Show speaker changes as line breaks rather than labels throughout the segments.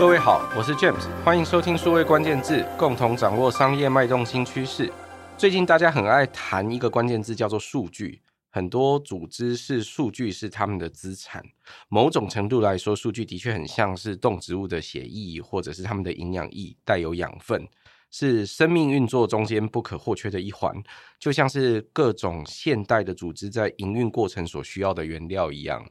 各位好，我是 James，欢迎收听数位关键字，共同掌握商业脉动新趋势。最近大家很爱谈一个关键字，叫做数据。很多组织是数据是他们的资产，某种程度来说，数据的确很像是动植物的血液，或者是他们的营养液，带有养分，是生命运作中间不可或缺的一环，就像是各种现代的组织在营运过程所需要的原料一样。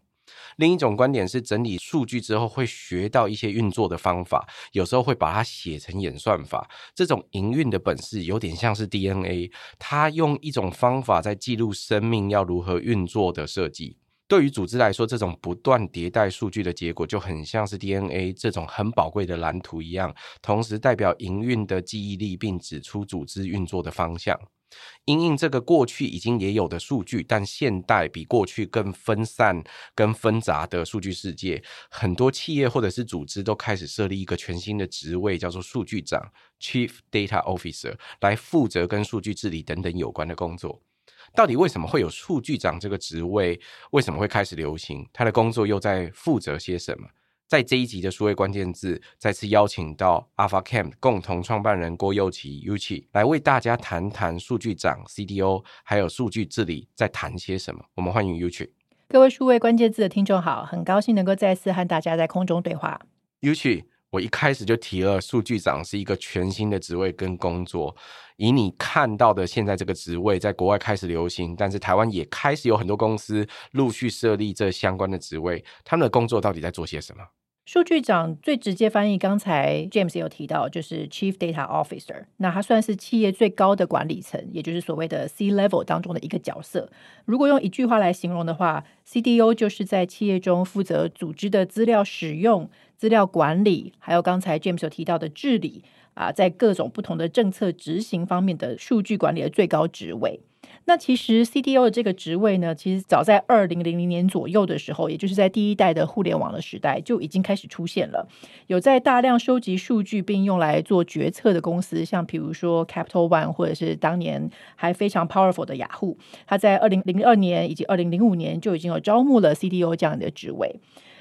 另一种观点是，整理数据之后会学到一些运作的方法，有时候会把它写成演算法。这种营运的本事有点像是 DNA，它用一种方法在记录生命要如何运作的设计。对于组织来说，这种不断迭代数据的结果就很像是 DNA 这种很宝贵的蓝图一样，同时代表营运的记忆力，并指出组织运作的方向。因应这个过去已经也有的数据，但现代比过去更分散、更纷杂的数据世界，很多企业或者是组织都开始设立一个全新的职位，叫做数据长 （Chief Data Officer） 来负责跟数据治理等等有关的工作。到底为什么会有数据长这个职位？为什么会开始流行？他的工作又在负责些什么？在这一集的数位关键字，再次邀请到 AlphaCamp 共同创办人郭佑骐 Uchi 来为大家谈谈数据长 CDO 还有数据治理在谈些什么。我们欢迎 Uchi。
各位数位关键字的听众好，很高兴能够再次和大家在空中对话。
Uchi，我一开始就提了，数据长是一个全新的职位跟工作。以你看到的现在这个职位，在国外开始流行，但是台湾也开始有很多公司陆续设立这相关的职位，他们的工作到底在做些什么？
数据长最直接翻译，刚才 James 有提到，就是 Chief Data Officer。那他算是企业最高的管理层，也就是所谓的 C Level 当中的一个角色。如果用一句话来形容的话，CDO 就是在企业中负责组织的资料使用、资料管理，还有刚才 James 有提到的治理啊，在各种不同的政策执行方面的数据管理的最高职位。那其实 CDO 的这个职位呢，其实早在二零零零年左右的时候，也就是在第一代的互联网的时代就已经开始出现了。有在大量收集数据并用来做决策的公司，像比如说 Capital One，或者是当年还非常 powerful 的雅虎，它在二零零二年以及二零零五年就已经有招募了 CDO 这样的职位。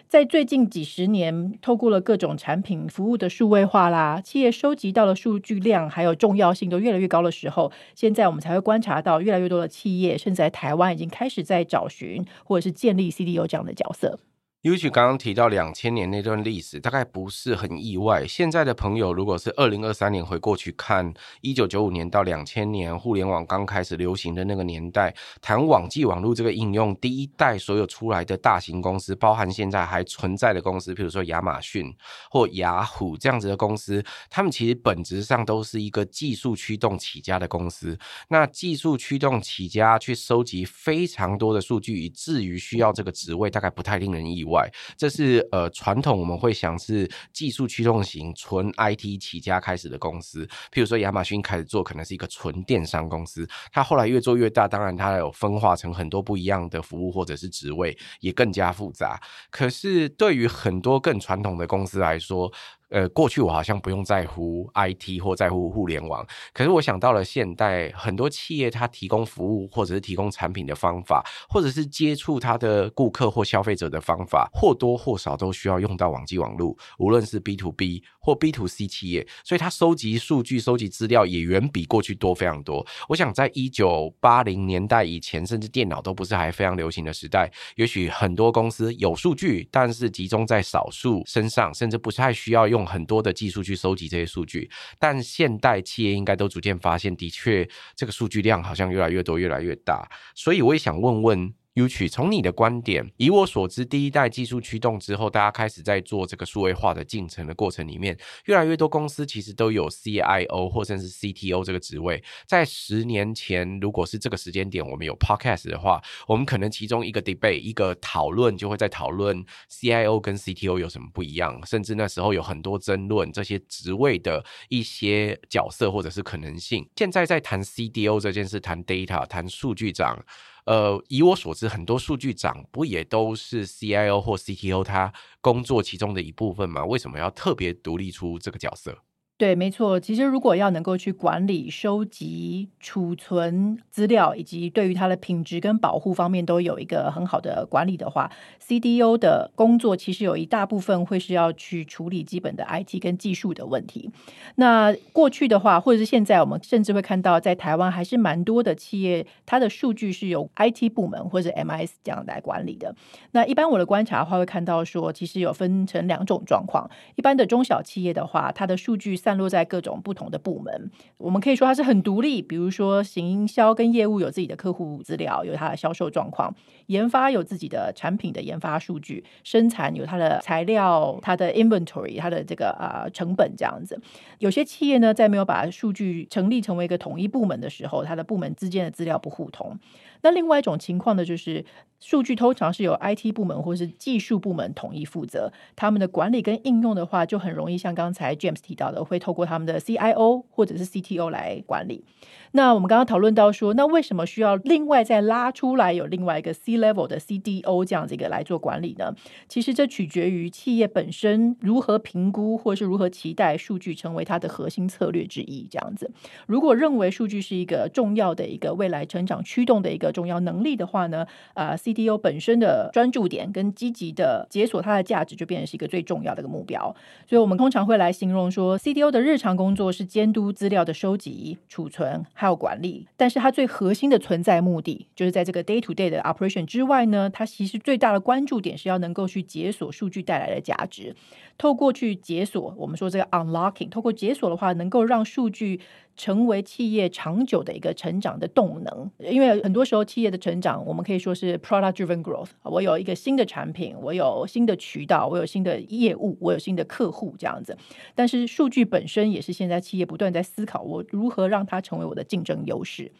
在最近几十年，透过了各种产品服务的数位化啦，企业收集到的数据量还有重要性都越来越高的时候，现在我们才会观察到越来越多的企业，甚至在台湾已经开始在找寻或者是建立 CDO 这样的角色。
Uchi 刚刚提到两千年那段历史，大概不是很意外。现在的朋友，如果是二零二三年回过去看一九九五年到两千年互联网刚开始流行的那个年代，谈网际网络这个应用，第一代所有出来的大型公司，包含现在还存在的公司，比如说亚马逊或雅虎这样子的公司，他们其实本质上都是一个技术驱动起家的公司。那技术驱动起家去收集非常多的数据，以至于需要这个职位，大概不太令人意外。这是呃传统我们会想是技术驱动型纯 IT 起家开始的公司，譬如说亚马逊开始做可能是一个纯电商公司，它后来越做越大，当然它有分化成很多不一样的服务或者是职位，也更加复杂。可是对于很多更传统的公司来说，呃，过去我好像不用在乎 IT 或在乎互联网，可是我想到了现代很多企业，它提供服务或者是提供产品的方法，或者是接触它的顾客或消费者的方法，或多或少都需要用到网际网络，无论是 B to B 或 B to C 企业，所以它收集数据、收集资料也远比过去多非常多。我想在一九八零年代以前，甚至电脑都不是还非常流行的时代，也许很多公司有数据，但是集中在少数身上，甚至不太需要用。很多的技术去收集这些数据，但现代企业应该都逐渐发现，的确这个数据量好像越来越多、越来越大，所以我也想问问。UQ，从你的观点，以我所知，第一代技术驱动之后，大家开始在做这个数位化的进程的过程里面，越来越多公司其实都有 CIO 或者是 CTO 这个职位。在十年前，如果是这个时间点，我们有 Podcast 的话，我们可能其中一个 debate 一个讨论就会在讨论 CIO 跟 CTO 有什么不一样，甚至那时候有很多争论这些职位的一些角色或者是可能性。现在在谈 CDO 这件事，谈 data，谈数据长。呃，以我所知，很多数据长不也都是 CIO 或 CTO 他工作其中的一部分吗？为什么要特别独立出这个角色？
对，没错。其实，如果要能够去管理、收集、储存资料，以及对于它的品质跟保护方面都有一个很好的管理的话，CDO 的工作其实有一大部分会是要去处理基本的 IT 跟技术的问题。那过去的话，或者是现在，我们甚至会看到，在台湾还是蛮多的企业，它的数据是由 IT 部门或者 MIS 这样来管理的。那一般我的观察的话，会看到说，其实有分成两种状况。一般的中小企业的话，它的数据散落在各种不同的部门，我们可以说它是很独立。比如说，行销跟业务有自己的客户资料，有它的销售状况；研发有自己的产品的研发数据；生产有它的材料、它的 inventory、它的这个啊、呃、成本这样子。有些企业呢，在没有把数据成立成为一个统一部门的时候，它的部门之间的资料不互通。那另外一种情况呢，就是数据通常是由 IT 部门或是技术部门统一负责，他们的管理跟应用的话，就很容易像刚才 James 提到的，会透过他们的 CIO 或者是 CTO 来管理。那我们刚刚讨论到说，那为什么需要另外再拉出来有另外一个 C level 的 CDO 这样子一个来做管理呢？其实这取决于企业本身如何评估或是如何期待数据成为它的核心策略之一。这样子，如果认为数据是一个重要的一个未来成长驱动的一个重要能力的话呢，啊、，CDO 本身的专注点跟积极的解锁它的价值，就变成是一个最重要的一个目标。所以，我们通常会来形容说，CDO 的日常工作是监督资料的收集、储存。还有管理，但是它最核心的存在目的，就是在这个 day to day 的 operation 之外呢，它其实最大的关注点是要能够去解锁数据带来的价值。透过去解锁，我们说这个 unlocking，透过解锁的话，能够让数据成为企业长久的一个成长的动能。因为很多时候企业的成长，我们可以说是 product driven growth。我有一个新的产品，我有新的渠道，我有新的业务，我有新的客户这样子。但是数据本身也是现在企业不断在思考，我如何让它成为我的竞争优势。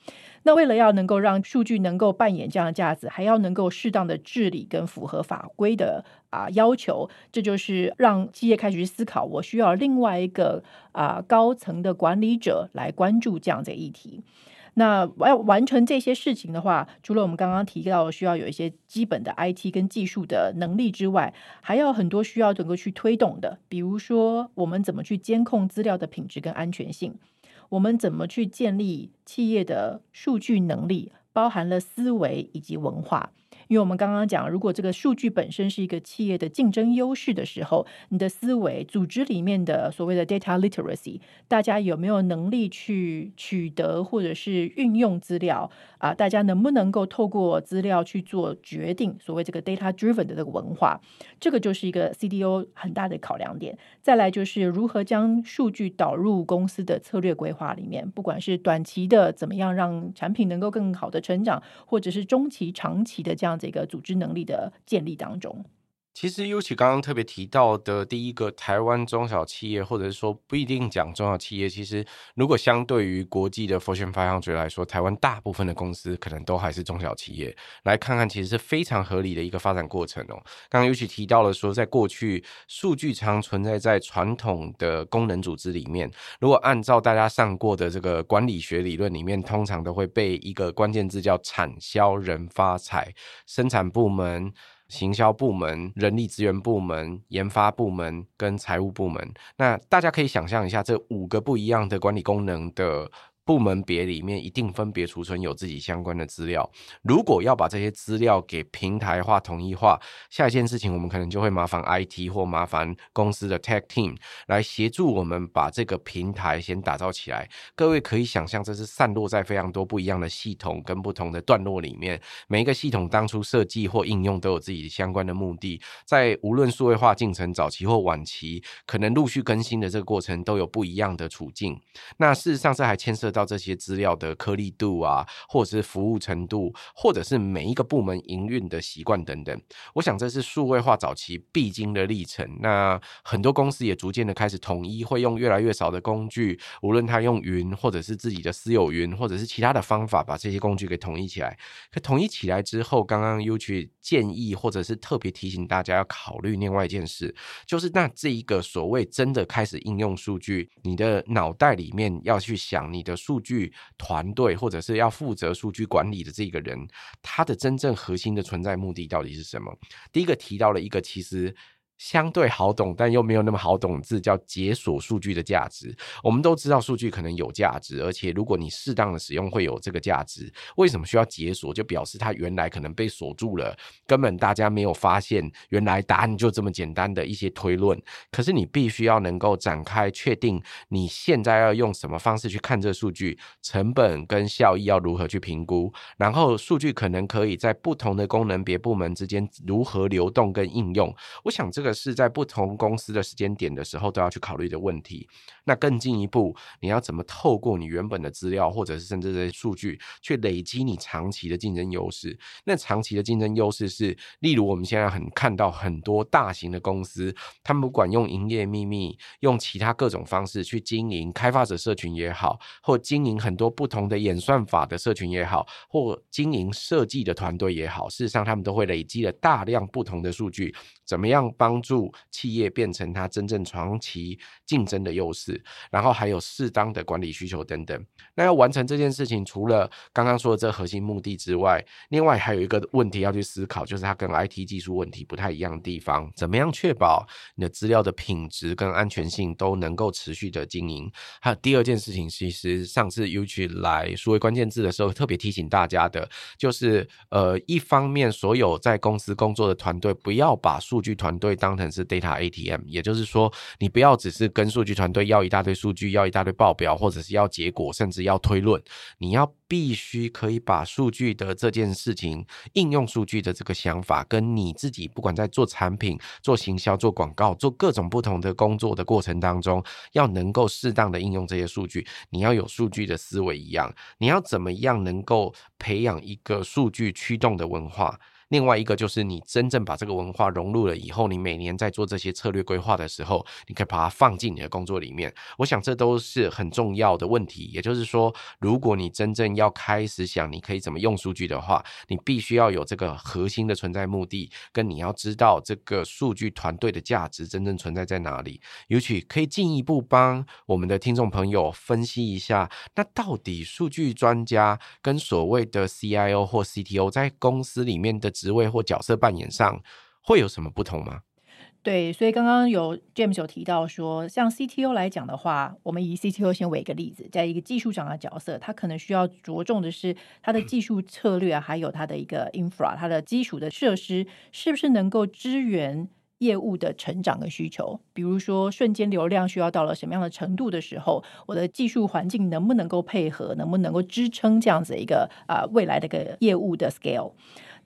那为了要能够让数据能够扮演这样的价值，还要能够适当的治理跟符合法规的啊要求，这就是让企业开始去思考，我需要另外一个啊高层的管理者来关注这样的议题。那要完成这些事情的话，除了我们刚刚提到需要有一些基本的 IT 跟技术的能力之外，还要很多需要整个去推动的，比如说我们怎么去监控资料的品质跟安全性。我们怎么去建立企业的数据能力，包含了思维以及文化。因为我们刚刚讲，如果这个数据本身是一个企业的竞争优势的时候，你的思维、组织里面的所谓的 data literacy，大家有没有能力去取得或者是运用资料啊？大家能不能够透过资料去做决定？所谓这个 data driven 的这个文化，这个就是一个 CDO 很大的考量点。再来就是如何将数据导入公司的策略规划里面，不管是短期的怎么样让产品能够更好的成长，或者是中期、长期的这样。这个组织能力的建立当中。
其实尤其刚刚特别提到的第一个台湾中小企业，或者是说不一定讲中小企业，其实如果相对于国际的 Fortune 500来说，台湾大部分的公司可能都还是中小企业。来看看，其实是非常合理的一个发展过程哦。刚刚尤其提到了说，在过去数据常存在在传统的功能组织里面，如果按照大家上过的这个管理学理论里面，通常都会被一个关键字叫产销人发财，生产部门。行销部门、人力资源部门、研发部门跟财务部门，那大家可以想象一下，这五个不一样的管理功能的。部门别里面一定分别储存有自己相关的资料。如果要把这些资料给平台化、统一化，下一件事情我们可能就会麻烦 IT 或麻烦公司的 Tech Team 来协助我们把这个平台先打造起来。各位可以想象，这是散落在非常多不一样的系统跟不同的段落里面。每一个系统当初设计或应用都有自己相关的目的，在无论数位化进程早期或晚期，可能陆续更新的这个过程都有不一样的处境。那事实上，这还牵涉到。到这些资料的颗粒度啊，或者是服务程度，或者是每一个部门营运的习惯等等，我想这是数位化早期必经的历程。那很多公司也逐渐的开始统一，会用越来越少的工具，无论他用云，或者是自己的私有云，或者是其他的方法，把这些工具给统一起来。可统一起来之后，刚刚 U 去建议，或者是特别提醒大家要考虑另外一件事，就是那这一个所谓真的开始应用数据，你的脑袋里面要去想你的。数据团队或者是要负责数据管理的这个人，他的真正核心的存在目的到底是什么？第一个提到了一个，其实相对好懂，但又没有那么好懂字，叫解锁数据的价值。我们都知道数据可能有价值，而且如果你适当的使用，会有这个价值。为什么需要解锁？就表示它原来可能被锁住了，根本大家没有发现，原来答案就这么简单的一些推论。可是你必须要能够展开，确定你现在要用什么方式去看这数据，成本跟效益要如何去评估，然后数据可能可以在不同的功能别部门之间如何流动跟应用。我想这个。是在不同公司的时间点的时候都要去考虑的问题。那更进一步，你要怎么透过你原本的资料，或者是甚至这些数据，去累积你长期的竞争优势？那长期的竞争优势是，例如我们现在很看到很多大型的公司，他们不管用营业秘密，用其他各种方式去经营开发者社群也好，或经营很多不同的演算法的社群也好，或经营设计的团队也好，事实上他们都会累积了大量不同的数据，怎么样帮？帮助企业变成它真正长期竞争的优势，然后还有适当的管理需求等等。那要完成这件事情，除了刚刚说的这核心目的之外，另外还有一个问题要去思考，就是它跟 IT 技术问题不太一样的地方。怎么样确保你的资料的品质跟安全性都能够持续的经营？还有第二件事情，其实上次 Uchi 来数位关键字的时候，特别提醒大家的，就是呃，一方面所有在公司工作的团队，不要把数据团队当当成是 data ATM，也就是说，你不要只是跟数据团队要一大堆数据，要一大堆报表，或者是要结果，甚至要推论。你要必须可以把数据的这件事情，应用数据的这个想法，跟你自己不管在做产品、做行销、做广告、做各种不同的工作的过程当中，要能够适当的应用这些数据，你要有数据的思维一样。你要怎么样能够培养一个数据驱动的文化？另外一个就是你真正把这个文化融入了以后，你每年在做这些策略规划的时候，你可以把它放进你的工作里面。我想这都是很重要的问题。也就是说，如果你真正要开始想你可以怎么用数据的话，你必须要有这个核心的存在目的，跟你要知道这个数据团队的价值真正存在在哪里。尤其可以进一步帮我们的听众朋友分析一下，那到底数据专家跟所谓的 CIO 或 CTO 在公司里面的职位或角色扮演上会有什么不同吗？
对，所以刚刚有 James 有提到说，像 CTO 来讲的话，我们以 CTO 先为一个例子，在一个技术长的角色，他可能需要着重的是他的技术策略，还有他的一个 infra，他的基础的设施是不是能够支援业务的成长跟需求？比如说瞬间流量需要到了什么样的程度的时候，我的技术环境能不能够配合，能不能够支撑这样子一个啊、未来的个业务的 scale？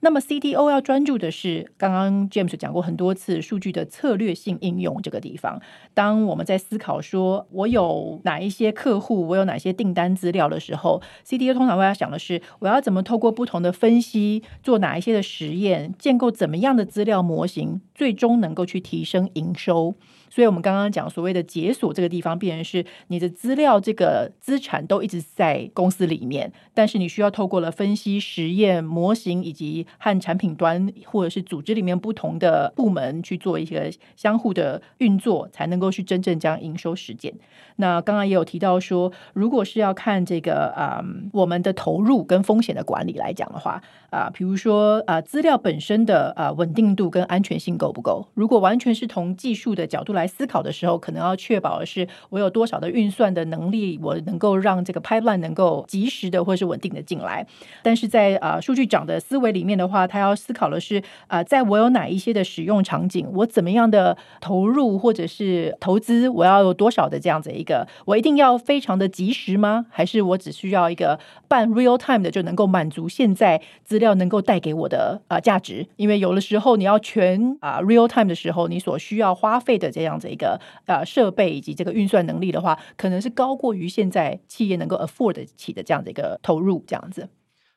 那么 CTO 要专注的是，刚刚 James 讲过很多次数据的策略性应用这个地方。当我们在思考说，我有哪一些客户，我有哪些订单资料的时候，CTO 通常会要想的是，我要怎么透过不同的分析，做哪一些的实验，建构怎么样的资料模型，最终能够去提升营收。所以，我们刚刚讲所谓的解锁这个地方，必然是你的资料这个资产都一直在公司里面，但是你需要透过了分析、实验、模型，以及和产品端或者是组织里面不同的部门去做一些相互的运作，才能够去真正将营收实践。那刚刚也有提到说，如果是要看这个、嗯，我们的投入跟风险的管理来讲的话，啊，比如说啊，资料本身的啊稳定度跟安全性够不够？如果完全是从技术的角度来。思考的时候，可能要确保的是我有多少的运算的能力，我能够让这个 pipeline 能够及时的或是稳定的进来。但是在啊、数据长的思维里面的话，他要思考的是啊、在我有哪一些的使用场景，我怎么样的投入或者是投资，我要有多少的这样子一个，我一定要非常的及时吗？还是我只需要一个半 real time 的就能够满足现在资要能够带给我的啊、价值？因为有的时候你要全啊、real time 的时候，你所需要花费的这样。子一个啊设备以及这个运算能力的话，可能是高过于现在企业能够 afford 起的这样的一个投入，这样子。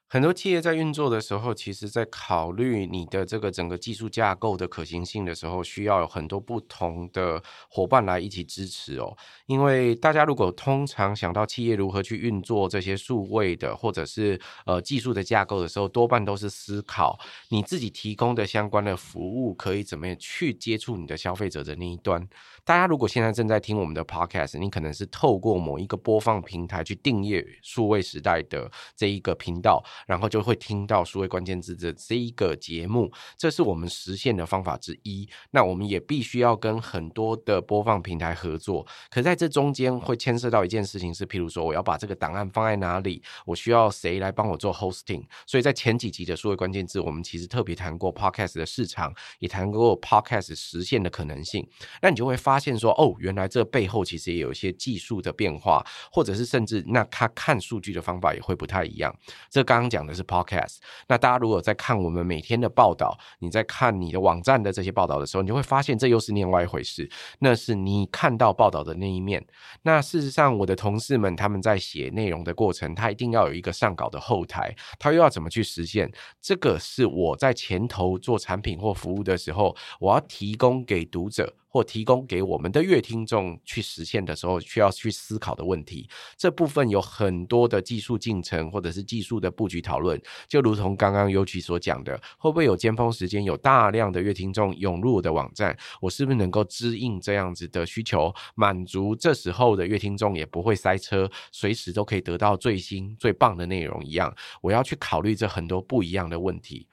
很多企业在运作的时候，其实在考虑你的这个整个技术架构的可行性的时候，需要有很多不同的伙伴来一起支持哦。因为大家如果通常想到企业如何去运作这些数位的或者是呃技术的架构的时候，多半都是思考你自己提供的相关的服务可以怎么样去接触你的消费者的那一端。大家如果现在正在听我们的 podcast，你可能是透过某一个播放平台去订阅数位时代的这一个频道。然后就会听到数位关键字的这一个节目，这是我们实现的方法之一。那我们也必须要跟很多的播放平台合作，可在这中间会牵涉到一件事情是，譬如说我要把这个档案放在哪里，我需要谁来帮我做 hosting。所以在前几集的数位关键字，我们其实特别谈过 podcast 的市场，也谈过 podcast 实现的可能性。那你就会发现说，哦，原来这背后其实也有一些技术的变化，或者是甚至那他看数据的方法也会不太一样。这刚讲的是 podcast。那大家如果在看我们每天的报道，你在看你的网站的这些报道的时候，你就会发现这又是另外一回事。那是你看到报道的那一面。那事实上，我的同事们他们在写内容的过程，他一定要有一个上稿的后台，他又要怎么去实现？这个是我在前头做产品或服务的时候，我要提供给读者。或提供给我们的乐听众去实现的时候，需要去思考的问题，这部分有很多的技术进程或者是技术的布局讨论。就如同刚刚优琪所讲的，会不会有尖峰时间有大量的乐听众涌入我的网站，我是不是能够支应这样子的需求，满足这时候的乐听众也不会塞车，随时都可以得到最新最棒的内容一样？我要去考虑这很多不一样的问题。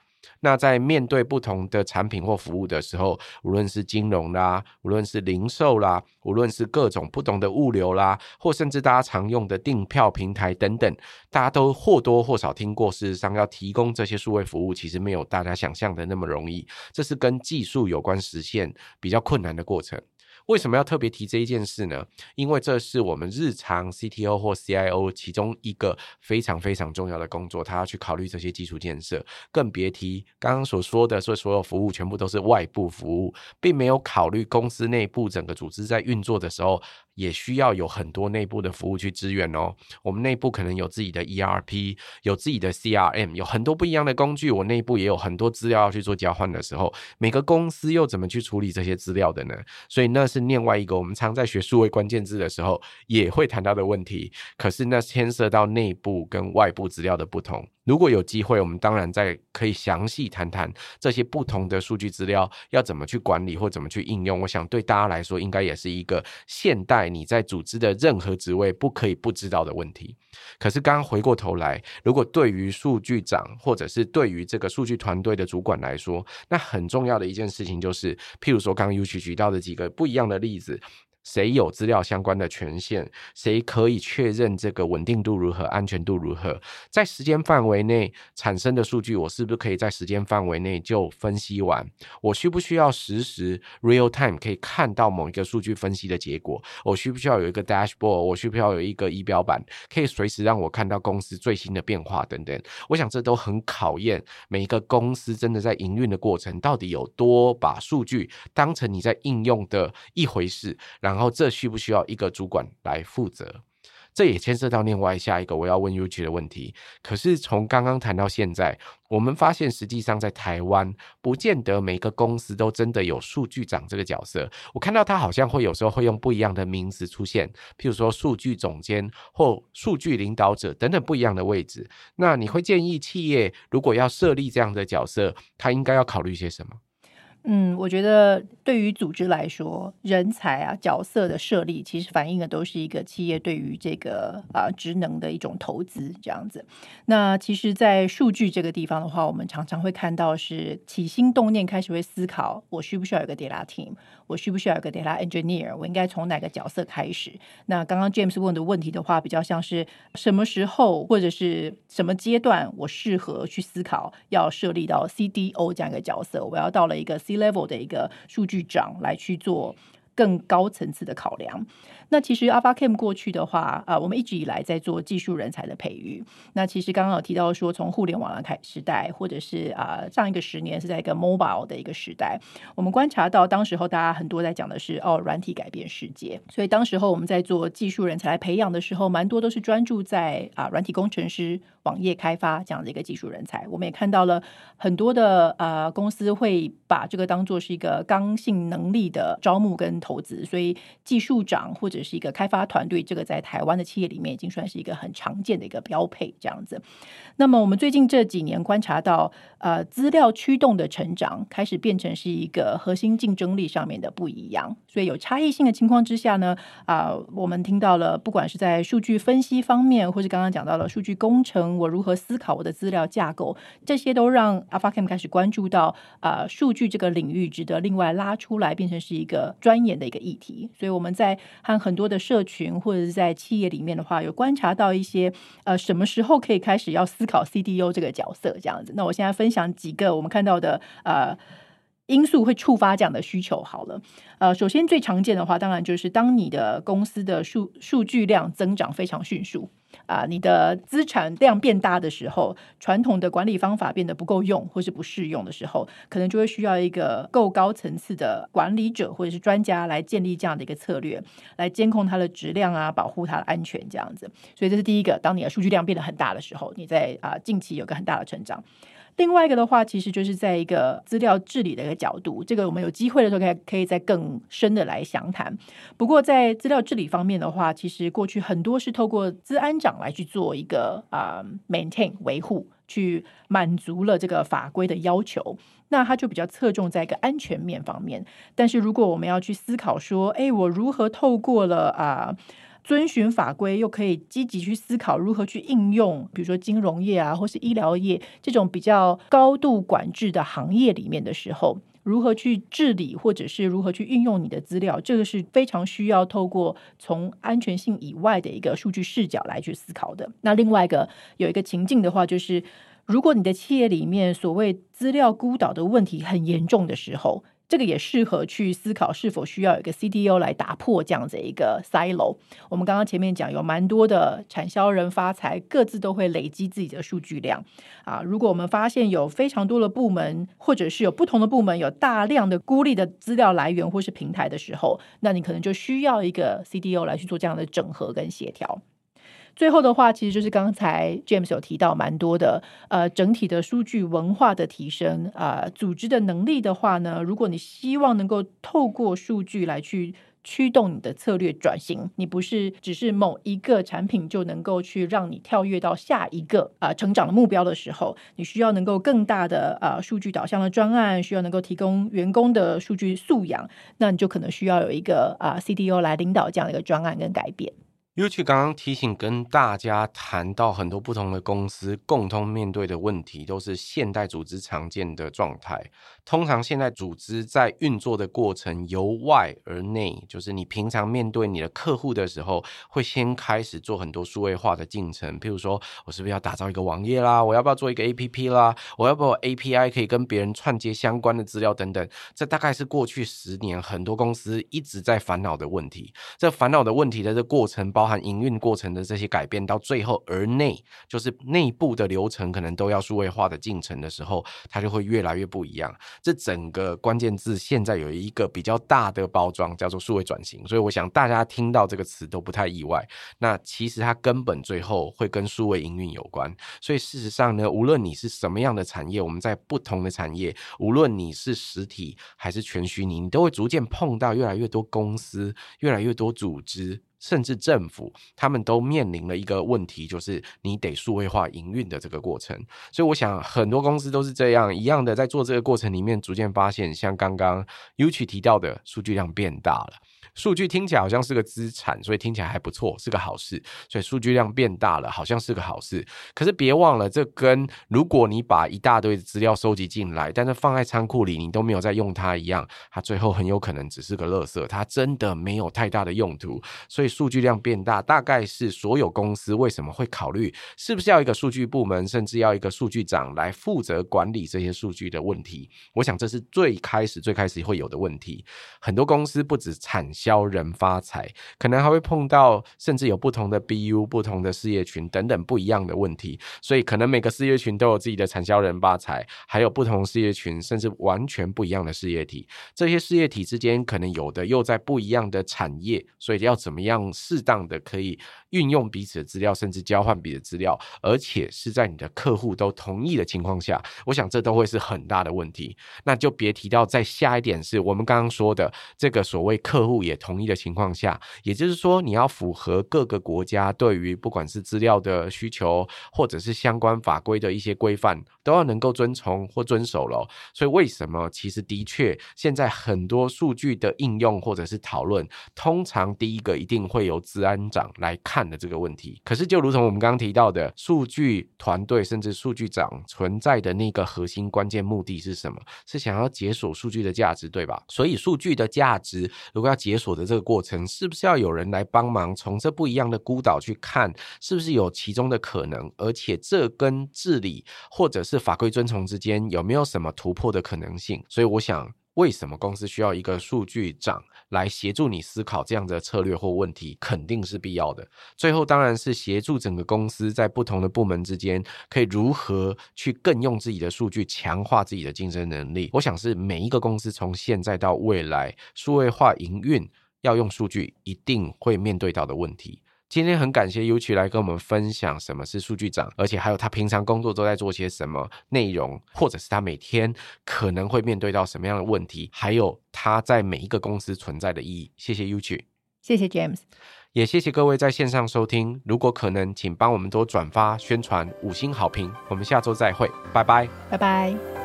那在面对不同的产品或服务的时候，无论是金融啦，无论是零售啦，无论是各种不同的物流啦，或甚至大家常用的订票平台等等，大家都或多或少听过。事实上，要提供这些数位服务，其实没有大家想象的那么容易，这是跟技术有关，实现比较困难的过程。为什么要特别提这一件事呢？因为这是我们日常 CTO 或 CIO 其中一个非常非常重要的工作，他要去考虑这些基础建设，更别提刚刚所说的说所有服务全部都是外部服务，并没有考虑公司内部整个组织在运作的时候。也需要有很多内部的服务去支援哦。我们内部可能有自己的 ERP，有自己的 CRM，有很多不一样的工具。我内部也有很多资料要去做交换的时候，每个公司又怎么去处理这些资料的呢？所以那是另外一个我们常在学数位关键字的时候也会谈到的问题。可是那牵涉到内部跟外部资料的不同。如果有机会，我们当然再可以详细谈谈这些不同的数据资料要怎么去管理或怎么去应用。我想对大家来说，应该也是一个现代你在组织的任何职位不可以不知道的问题。可是刚刚回过头来，如果对于数据长或者是对于这个数据团队的主管来说，那很重要的一件事情就是，譬如说刚刚 UQ 举到的几个不一样的例子。谁有资料相关的权限？谁可以确认这个稳定度如何、安全度如何？在时间范围内产生的数据，我是不是可以在时间范围内就分析完？我需不需要实时 real time 可以看到某一个数据分析的结果？我需不需要有一个 dashboard？我需不需要有一个仪表板，可以随时让我看到公司最新的变化等等？我想这都很考验每一个公司真的在营运的过程，到底有多把数据当成你在应用的一回事，然然后这需不需要一个主管来负责？这也牵涉到另外下一个我要问 Uchi 的问题。可是从刚刚谈到现在，我们发现实际上在台湾，不见得每个公司都真的有数据长这个角色。我看到他好像会有时候会用不一样的名词出现，譬如说数据总监或数据领导者等等不一样的位置。那你会建议企业如果要设立这样的角色，他应该要考虑些什么？
嗯，我觉得对于组织来说，人才啊角色的设立，其实反映的都是一个企业对于这个啊职能的一种投资这样子。那其实，在数据这个地方的话，我们常常会看到是起心动念开始会思考，我需不需要有个 data team，我需不需要一个 data engineer，我应该从哪个角色开始？那刚刚 James 问的问题的话，比较像是什么时候或者是什么阶段，我适合去思考要设立到 CDO 这样一个角色，我要到了一个 C level 的一个数据长来去做更高层次的考量。那其实 AlphaCam 过去的话，啊、我们一直以来在做技术人才的培育。那其实刚刚有提到说，从互联网的开时代，或者是啊、上一个十年是在一个 mobile 的一个时代，我们观察到，当时候大家很多在讲的是哦，软体改变世界。所以当时候我们在做技术人才来培养的时候，蛮多都是专注在啊、软体工程师、网页开发这样的一个技术人才。我们也看到了很多的啊、公司会把这个当做是一个刚性能力的招募跟投资，所以技术长或者是一个开发团队，这个在台湾的企业里面已经算是一个很常见的一个标配，这样子。那么我们最近这几年观察到，呃，资料驱动的成长开始变成是一个核心竞争力上面的不一样。所以有差异性的情况之下呢，啊、我们听到了，不管是在数据分析方面，或是刚刚讲到了数据工程，我如何思考我的资料架构，这些都让 AlphaCam 开始关注到啊、数据这个领域值得另外拉出来，变成是一个专研的一个议题。所以我们在和很很多的社群或者是在企业里面的话，有观察到一些呃，什么时候可以开始要思考 CDO 这个角色这样子。那我现在分享几个我们看到的呃。因素会触发这样的需求。好了，呃，首先最常见的话，当然就是当你的公司的数数据量增长非常迅速啊、你的资产量变大的时候，传统的管理方法变得不够用或是不适用的时候，可能就会需要一个够高层次的管理者或者是专家来建立这样的一个策略，来监控它的质量啊，保护它的安全这样子。所以这是第一个，当你的数据量变得很大的时候，你在啊、近期有个很大的成长。另外一个的话，其实就是在一个资料治理的一个角度，这个我们有机会的时候可以可以再更深的来详谈。不过在资料治理方面的话，其实过去很多是透过资安长来去做一个啊、maintain 维护，去满足了这个法规的要求，那它就比较侧重在一个安全面方面。但是如果我们要去思考说，哎，我如何透过了啊？遵循法规，又可以积极去思考如何去应用，比如说金融业啊，或是医疗业这种比较高度管制的行业里面的时候，如何去治理，或者是如何去运用你的资料，这个是非常需要透过从安全性以外的一个数据视角来去思考的。那另外一个有一个情境的话，就是如果你的企业里面所谓资料孤岛的问题很严重的时候。这个也适合去思考是否需要有一个 CDO 来打破这样子一个 silo。我们刚刚前面讲有蛮多的产销人发财，各自都会累积自己的数据量啊。如果我们发现有非常多的部门，或者是有不同的部门有大量的孤立的资料来源或是平台的时候，那你可能就需要一个 CDO 来去做这样的整合跟协调。最后的话，其实就是刚才 James 有提到蛮多的，呃，整体的数据文化的提升，啊、组织的能力的话呢，如果你希望能够透过数据来去驱动你的策略转型，你不是只是某一个产品就能够去让你跳跃到下一个啊、成长的目标的时候，你需要能够更大的啊、数据导向的专案，需要能够提供员工的数据素养，那你就可能需要有一个啊、CDO 来领导这样的一个专案跟改变。
Uchi 刚刚提醒跟大家谈到很多不同的公司共同面对的问题，都是现代组织常见的状态。通常现代组织在运作的过程由外而内，就是你平常面对你的客户的时候，会先开始做很多数位化的进程。譬如说，我是不是要打造一个网页啦？我要不要做一个 APP 啦？我要不要 API 可以跟别人串接相关的资料等等？这大概是过去十年很多公司一直在烦恼的问题。这烦恼的问题的这过程包。包含营运过程的这些改变，到最后而内就是内部的流程，可能都要数位化的进程的时候，它就会越来越不一样。这整个关键字现在有一个比较大的包装，叫做数位转型。所以我想大家听到这个词都不太意外。那其实它根本最后会跟数位营运有关。所以事实上呢，无论你是什么样的产业，我们在不同的产业，无论你是实体还是全虚拟，你都会逐渐碰到越来越多公司，越来越多组织。甚至政府，他们都面临了一个问题，就是你得数位化营运的这个过程。所以，我想很多公司都是这样一样的，在做这个过程里面，逐渐发现，像刚刚 u c 提到的，数据量变大了。数据听起来好像是个资产，所以听起来还不错，是个好事。所以数据量变大了，好像是个好事。可是别忘了，这跟如果你把一大堆资料收集进来，但是放在仓库里，你都没有在用它一样，它最后很有可能只是个垃圾，它真的没有太大的用途。所以数据量变大，大概是所有公司为什么会考虑是不是要一个数据部门，甚至要一个数据长来负责管理这些数据的问题。我想这是最开始、最开始会有的问题。很多公司不止产销人发财，可能还会碰到，甚至有不同的 BU、不同的事业群等等不一样的问题，所以可能每个事业群都有自己的产销人发财，还有不同事业群，甚至完全不一样的事业体。这些事业体之间，可能有的又在不一样的产业，所以要怎么样适当的可以运用彼此的资料，甚至交换彼此资料，而且是在你的客户都同意的情况下，我想这都会是很大的问题。那就别提到再下一点是我们刚刚说的这个所谓客户也。也同意的情况下，也就是说，你要符合各个国家对于不管是资料的需求，或者是相关法规的一些规范，都要能够遵从或遵守了。所以，为什么其实的确现在很多数据的应用或者是讨论，通常第一个一定会由资安长来看的这个问题。可是，就如同我们刚刚提到的，数据团队甚至数据长存在的那个核心关键目的是什么？是想要解锁数据的价值，对吧？所以，数据的价值如果要解锁的这个过程，是不是要有人来帮忙，从这不一样的孤岛去看，是不是有其中的可能？而且，这跟治理或者是法规遵从之间有没有什么突破的可能性？所以，我想。为什么公司需要一个数据长来协助你思考这样的策略或问题，肯定是必要的。最后当然是协助整个公司在不同的部门之间，可以如何去更用自己的数据强化自己的竞争能力。我想是每一个公司从现在到未来数位化营运要用数据，一定会面对到的问题。今天很感谢 Uchi 来跟我们分享什么是数据长，而且还有他平常工作都在做些什么内容，或者是他每天可能会面对到什么样的问题，还有他在每一个公司存在的意义。谢谢 Uchi，
谢谢 James，
也谢谢各位在线上收听。如果可能，请帮我们多转发宣传，五星好评。我们下周再会，拜拜，
拜拜。